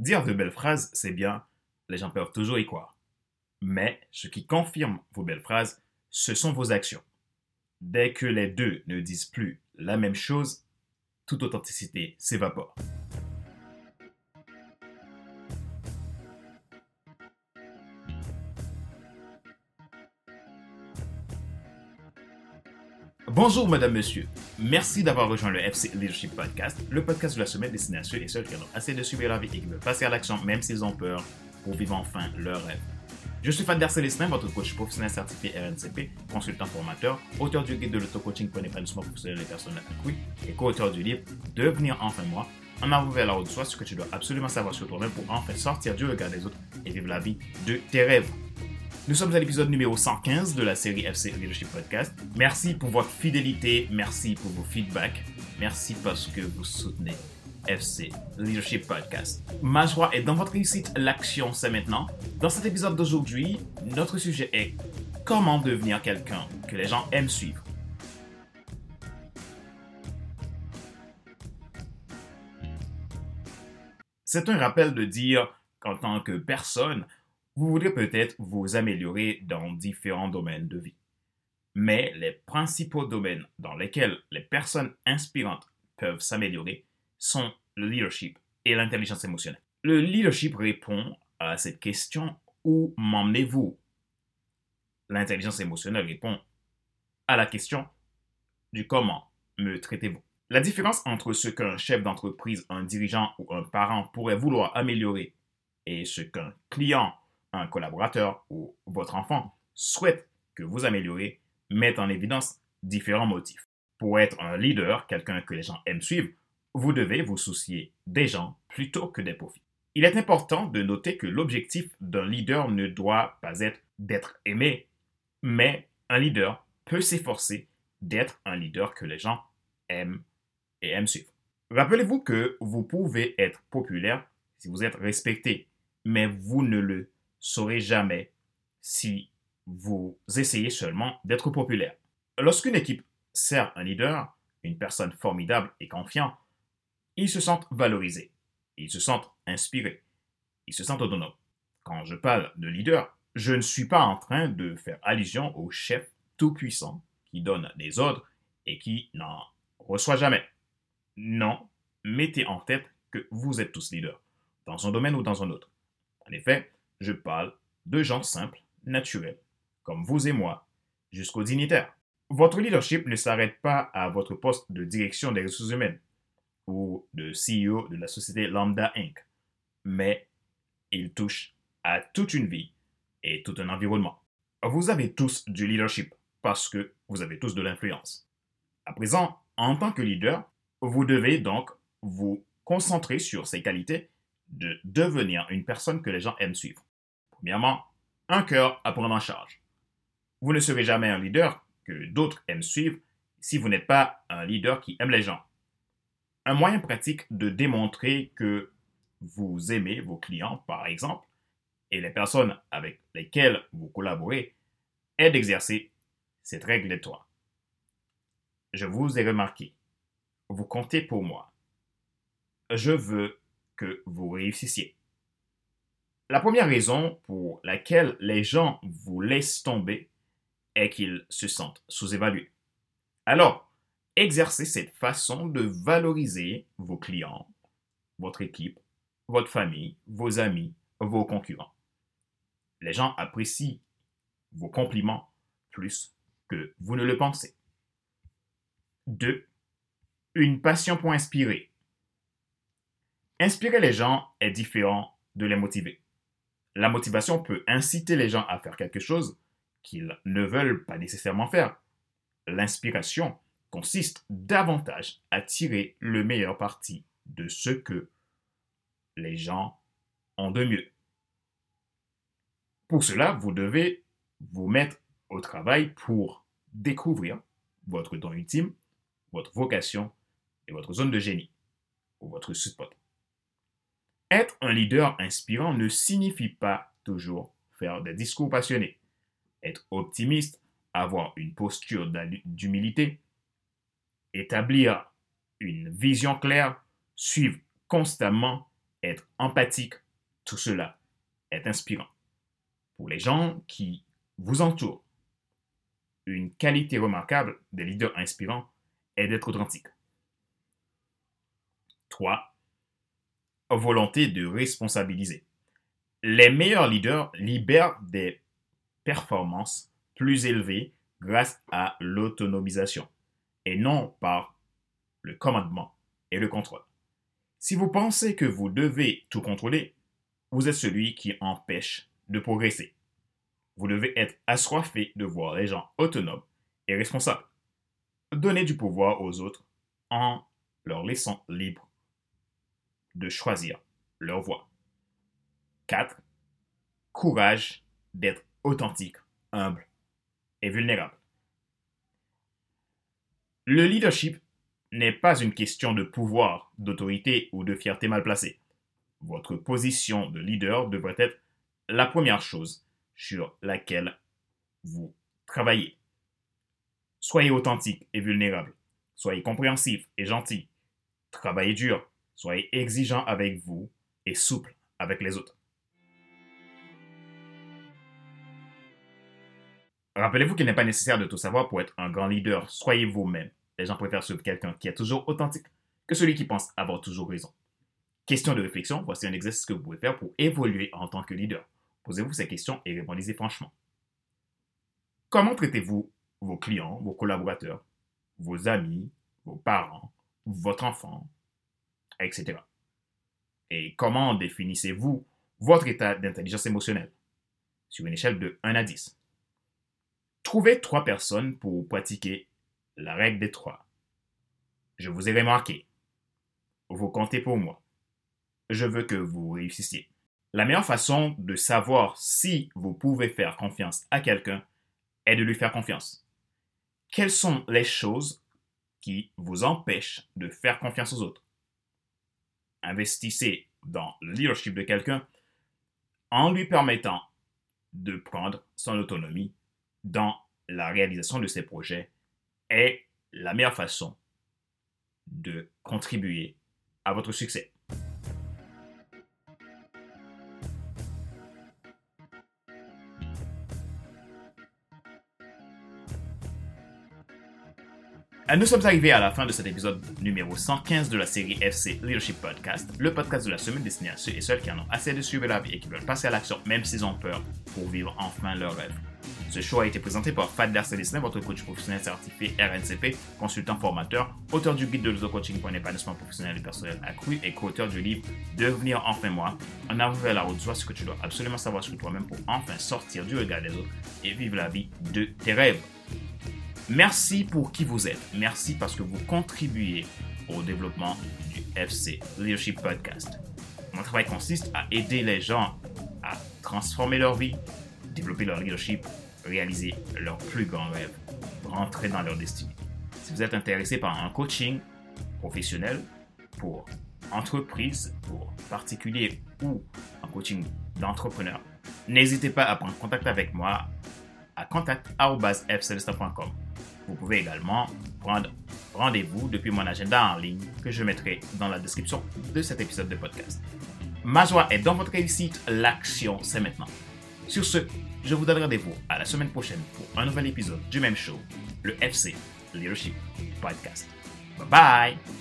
Dire de belles phrases, c'est bien, les gens peuvent toujours y croire. Mais ce qui confirme vos belles phrases, ce sont vos actions. Dès que les deux ne disent plus la même chose, toute authenticité s'évapore. Bonjour, madame, monsieur. Merci d'avoir rejoint le FC Leadership Podcast, le podcast de la semaine destiné à ceux et celles qui ont assez de subir la vie et qui veulent passer à l'action même s'ils ont peur pour vivre enfin leur rêve. Je suis Fadler Célestin, votre coach professionnel certifié RNCP, consultant formateur, auteur du guide de l'auto-coaching pour l'épanouissement professionnel des personnes accrues et co-auteur du livre Devenir enfin moi, en arrivant vers la haute soi, ce que tu dois absolument savoir sur toi-même pour enfin sortir du regard des autres et vivre la vie de tes rêves. Nous sommes à l'épisode numéro 115 de la série FC Leadership Podcast. Merci pour votre fidélité, merci pour vos feedbacks, merci parce que vous soutenez FC Leadership Podcast. Ma joie est dans votre réussite, l'action c'est maintenant. Dans cet épisode d'aujourd'hui, notre sujet est comment devenir quelqu'un que les gens aiment suivre. C'est un rappel de dire qu'en tant que personne, vous voudrez peut-être vous améliorer dans différents domaines de vie. Mais les principaux domaines dans lesquels les personnes inspirantes peuvent s'améliorer sont le leadership et l'intelligence émotionnelle. Le leadership répond à cette question où m'emmenez-vous? L'intelligence émotionnelle répond à la question du comment me traitez-vous. La différence entre ce qu'un chef d'entreprise, un dirigeant ou un parent pourrait vouloir améliorer et ce qu'un client un collaborateur ou votre enfant souhaite que vous améliorez met en évidence différents motifs. Pour être un leader, quelqu'un que les gens aiment suivre, vous devez vous soucier des gens plutôt que des profits. Il est important de noter que l'objectif d'un leader ne doit pas être d'être aimé, mais un leader peut s'efforcer d'être un leader que les gens aiment et aiment suivre. Rappelez-vous que vous pouvez être populaire si vous êtes respecté, mais vous ne le saurez jamais si vous essayez seulement d'être populaire. Lorsqu'une équipe sert un leader, une personne formidable et confiant, ils se sentent valorisés, ils se sentent inspirés, ils se sentent autonomes. Quand je parle de leader, je ne suis pas en train de faire allusion au chef tout-puissant qui donne des ordres et qui n'en reçoit jamais. Non, mettez en tête que vous êtes tous leaders, dans un domaine ou dans un autre. En effet, je parle de gens simples, naturels, comme vous et moi, jusqu'aux dignitaires. Votre leadership ne s'arrête pas à votre poste de direction des ressources humaines ou de CEO de la société Lambda Inc., mais il touche à toute une vie et tout un environnement. Vous avez tous du leadership parce que vous avez tous de l'influence. À présent, en tant que leader, vous devez donc vous concentrer sur ces qualités de devenir une personne que les gens aiment suivre. Premièrement, un cœur à prendre en charge. Vous ne serez jamais un leader que d'autres aiment suivre si vous n'êtes pas un leader qui aime les gens. Un moyen pratique de démontrer que vous aimez vos clients, par exemple, et les personnes avec lesquelles vous collaborez, est d'exercer cette règle de toi. Je vous ai remarqué. Vous comptez pour moi. Je veux que vous réussissiez. La première raison pour laquelle les gens vous laissent tomber est qu'ils se sentent sous-évalués. Alors, exercez cette façon de valoriser vos clients, votre équipe, votre famille, vos amis, vos concurrents. Les gens apprécient vos compliments plus que vous ne le pensez. 2. Une passion pour inspirer. Inspirer les gens est différent de les motiver. La motivation peut inciter les gens à faire quelque chose qu'ils ne veulent pas nécessairement faire. L'inspiration consiste davantage à tirer le meilleur parti de ce que les gens ont de mieux. Pour cela, vous devez vous mettre au travail pour découvrir votre don ultime, votre vocation et votre zone de génie, ou votre spot. Être un leader inspirant ne signifie pas toujours faire des discours passionnés. Être optimiste, avoir une posture d'humilité, établir une vision claire, suivre constamment être empathique, tout cela est inspirant. Pour les gens qui vous entourent, une qualité remarquable des leaders inspirants est d'être authentique. 3. Volonté de responsabiliser. Les meilleurs leaders libèrent des performances plus élevées grâce à l'autonomisation et non par le commandement et le contrôle. Si vous pensez que vous devez tout contrôler, vous êtes celui qui empêche de progresser. Vous devez être assoiffé de voir les gens autonomes et responsables. Donnez du pouvoir aux autres en leur laissant libre de choisir leur voie. 4. Courage d'être authentique, humble et vulnérable. Le leadership n'est pas une question de pouvoir, d'autorité ou de fierté mal placée. Votre position de leader devrait être la première chose sur laquelle vous travaillez. Soyez authentique et vulnérable. Soyez compréhensif et gentil. Travaillez dur. Soyez exigeant avec vous et souple avec les autres. Rappelez-vous qu'il n'est pas nécessaire de tout savoir pour être un grand leader. Soyez vous-même. Les gens préfèrent suivre quelqu'un qui est toujours authentique que celui qui pense avoir toujours raison. Question de réflexion, voici un exercice que vous pouvez faire pour évoluer en tant que leader. Posez-vous ces questions et répondez-y franchement. Comment traitez-vous vos clients, vos collaborateurs, vos amis, vos parents, votre enfant, etc. Et comment définissez-vous votre état d'intelligence émotionnelle sur une échelle de 1 à 10 Trouvez trois personnes pour pratiquer la règle des trois. Je vous ai remarqué. Vous comptez pour moi. Je veux que vous réussissiez. La meilleure façon de savoir si vous pouvez faire confiance à quelqu'un est de lui faire confiance. Quelles sont les choses qui vous empêchent de faire confiance aux autres? Investissez dans le leadership de quelqu'un en lui permettant de prendre son autonomie dans la réalisation de ses projets est la meilleure façon de contribuer à votre succès. Nous sommes arrivés à la fin de cet épisode numéro 115 de la série FC Leadership Podcast, le podcast de la semaine destiné à ceux et celles qui en ont assez de suivre la vie et qui veulent passer à l'action même s'ils ont peur pour vivre enfin leur rêve. Ce show a été présenté par Fadler Célestin, votre coach professionnel certifié RNCP, consultant formateur, auteur du guide de l'auto-coaching pour un épanouissement professionnel et personnel accru et co-auteur du livre Devenir enfin moi, en avant vers la route, soit ce que tu dois absolument savoir sur toi-même pour enfin sortir du regard des autres et vivre la vie de tes rêves. Merci pour qui vous êtes. Merci parce que vous contribuez au développement du FC Leadership Podcast. Mon travail consiste à aider les gens à transformer leur vie, développer leur leadership, réaliser leurs plus grands rêves, rentrer dans leur destinée. Si vous êtes intéressé par un coaching professionnel pour entreprise, pour particulier ou un coaching d'entrepreneur, n'hésitez pas à prendre contact avec moi à contact.fcelesta.com. Vous pouvez également prendre rendez-vous depuis mon agenda en ligne que je mettrai dans la description de cet épisode de podcast. Ma joie est dans votre réussite, l'action c'est maintenant. Sur ce, je vous donne rendez-vous à la semaine prochaine pour un nouvel épisode du même show, le FC Leadership Podcast. Bye bye